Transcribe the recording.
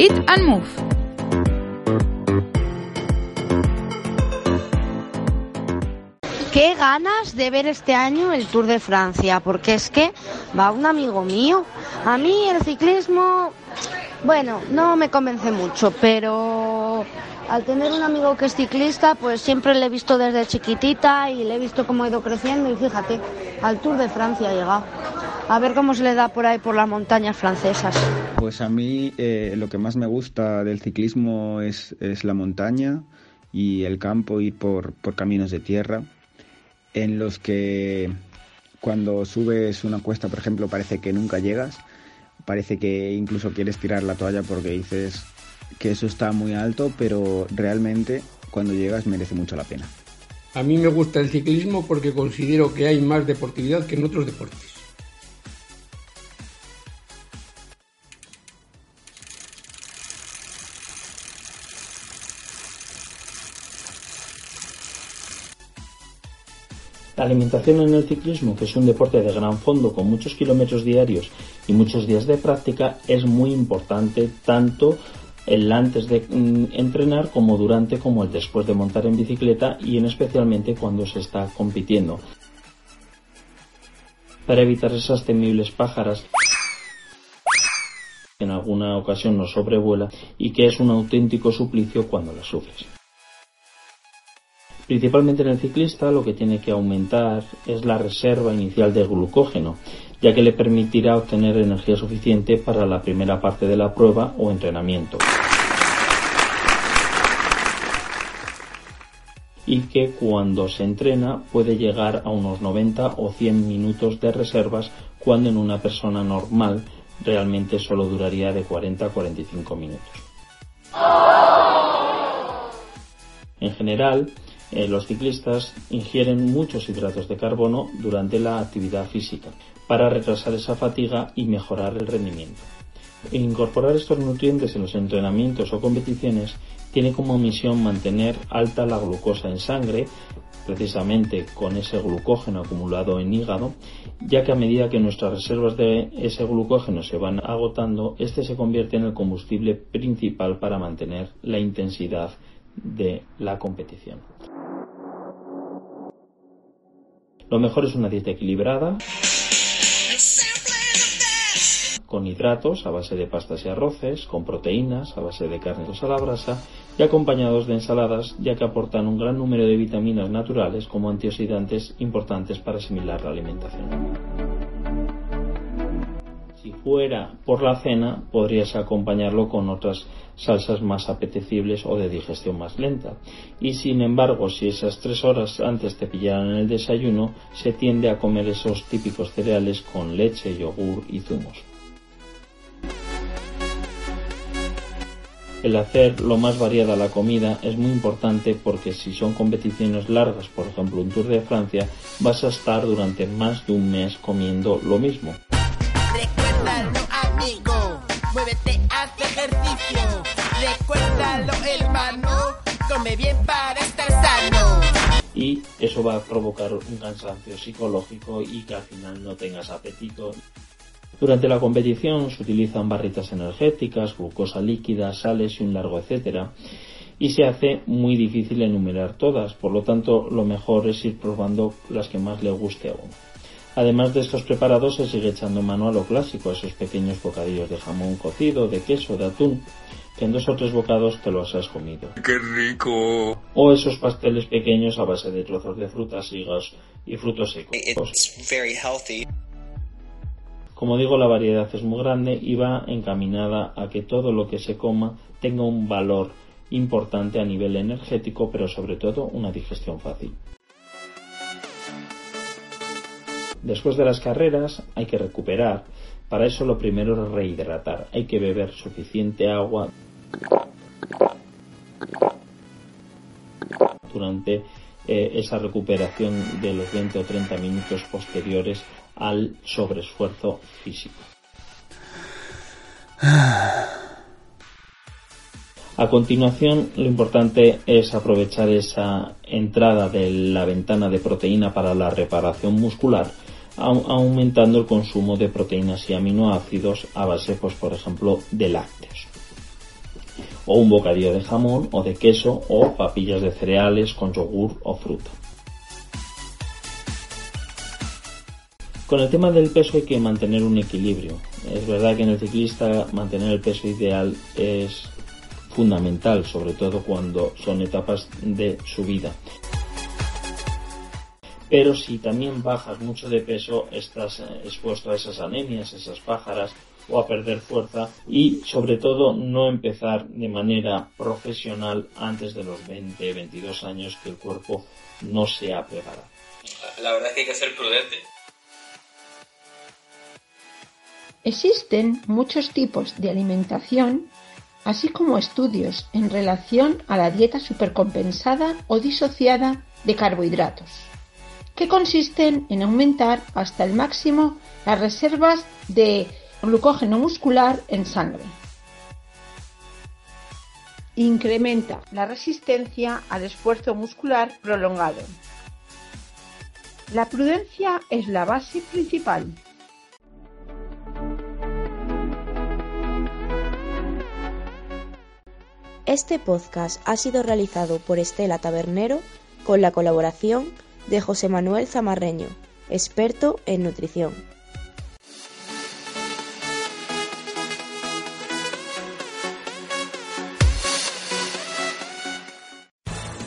Eat and Move. Qué ganas de ver este año el Tour de Francia, porque es que va un amigo mío. A mí el ciclismo, bueno, no me convence mucho, pero al tener un amigo que es ciclista, pues siempre le he visto desde chiquitita y le he visto cómo ha ido creciendo y fíjate, al Tour de Francia ha llegado. A ver cómo se le da por ahí por las montañas francesas. Pues a mí eh, lo que más me gusta del ciclismo es, es la montaña y el campo, ir por, por caminos de tierra, en los que cuando subes una cuesta, por ejemplo, parece que nunca llegas, parece que incluso quieres tirar la toalla porque dices que eso está muy alto, pero realmente cuando llegas merece mucho la pena. A mí me gusta el ciclismo porque considero que hay más deportividad que en otros deportes. La alimentación en el ciclismo, que es un deporte de gran fondo con muchos kilómetros diarios y muchos días de práctica, es muy importante tanto el antes de mm, entrenar como durante como el después de montar en bicicleta y en especialmente cuando se está compitiendo. Para evitar esas temibles pájaras que en alguna ocasión nos sobrevuela y que es un auténtico suplicio cuando las sufres. Principalmente en el ciclista lo que tiene que aumentar es la reserva inicial de glucógeno, ya que le permitirá obtener energía suficiente para la primera parte de la prueba o entrenamiento. Y que cuando se entrena puede llegar a unos 90 o 100 minutos de reservas cuando en una persona normal realmente solo duraría de 40 a 45 minutos. En general, eh, los ciclistas ingieren muchos hidratos de carbono durante la actividad física para retrasar esa fatiga y mejorar el rendimiento. Incorporar estos nutrientes en los entrenamientos o competiciones tiene como misión mantener alta la glucosa en sangre, precisamente con ese glucógeno acumulado en hígado, ya que a medida que nuestras reservas de ese glucógeno se van agotando, este se convierte en el combustible principal para mantener la intensidad de la competición. Lo mejor es una dieta equilibrada, con hidratos a base de pastas y arroces, con proteínas a base de carnes a la brasa y acompañados de ensaladas, ya que aportan un gran número de vitaminas naturales como antioxidantes importantes para asimilar la alimentación fuera por la cena, podrías acompañarlo con otras salsas más apetecibles o de digestión más lenta. Y sin embargo, si esas tres horas antes te pillaran en el desayuno, se tiende a comer esos típicos cereales con leche, yogur y zumos. El hacer lo más variada la comida es muy importante porque si son competiciones largas, por ejemplo un Tour de Francia, vas a estar durante más de un mes comiendo lo mismo. Y eso va a provocar un cansancio psicológico y que al final no tengas apetito. Durante la competición se utilizan barritas energéticas, glucosa líquida, sales y un largo etcétera. Y se hace muy difícil enumerar todas, por lo tanto lo mejor es ir probando las que más le guste a uno. Además de estos preparados se sigue echando mano a lo clásico, a esos pequeños bocadillos de jamón cocido, de queso, de atún, que en dos o tres bocados te los has comido. ¡Qué rico! O esos pasteles pequeños a base de trozos de frutas, higos y frutos secos. Como digo, la variedad es muy grande y va encaminada a que todo lo que se coma tenga un valor importante a nivel energético, pero sobre todo una digestión fácil. Después de las carreras hay que recuperar, Para eso lo primero es rehidratar. Hay que beber suficiente agua durante eh, esa recuperación de los 20 o 30 minutos posteriores al sobreesfuerzo físico. A continuación, lo importante es aprovechar esa entrada de la ventana de proteína para la reparación muscular, aumentando el consumo de proteínas y aminoácidos a base, pues, por ejemplo, de lácteos. O un bocadillo de jamón o de queso o papillas de cereales con yogur o fruta. Con el tema del peso hay que mantener un equilibrio. Es verdad que en el ciclista mantener el peso ideal es fundamental, sobre todo cuando son etapas de su vida. Pero si también bajas mucho de peso, estás eh, expuesto a esas anemias, esas pájaras o a perder fuerza y sobre todo no empezar de manera profesional antes de los 20, 22 años que el cuerpo no se ha preparado. La verdad es que hay que ser prudente. Existen muchos tipos de alimentación, así como estudios en relación a la dieta supercompensada o disociada de carbohidratos, que consisten en aumentar hasta el máximo las reservas de glucógeno muscular en sangre. Incrementa la resistencia al esfuerzo muscular prolongado. La prudencia es la base principal. Este podcast ha sido realizado por Estela Tabernero con la colaboración de José Manuel Zamarreño, experto en nutrición.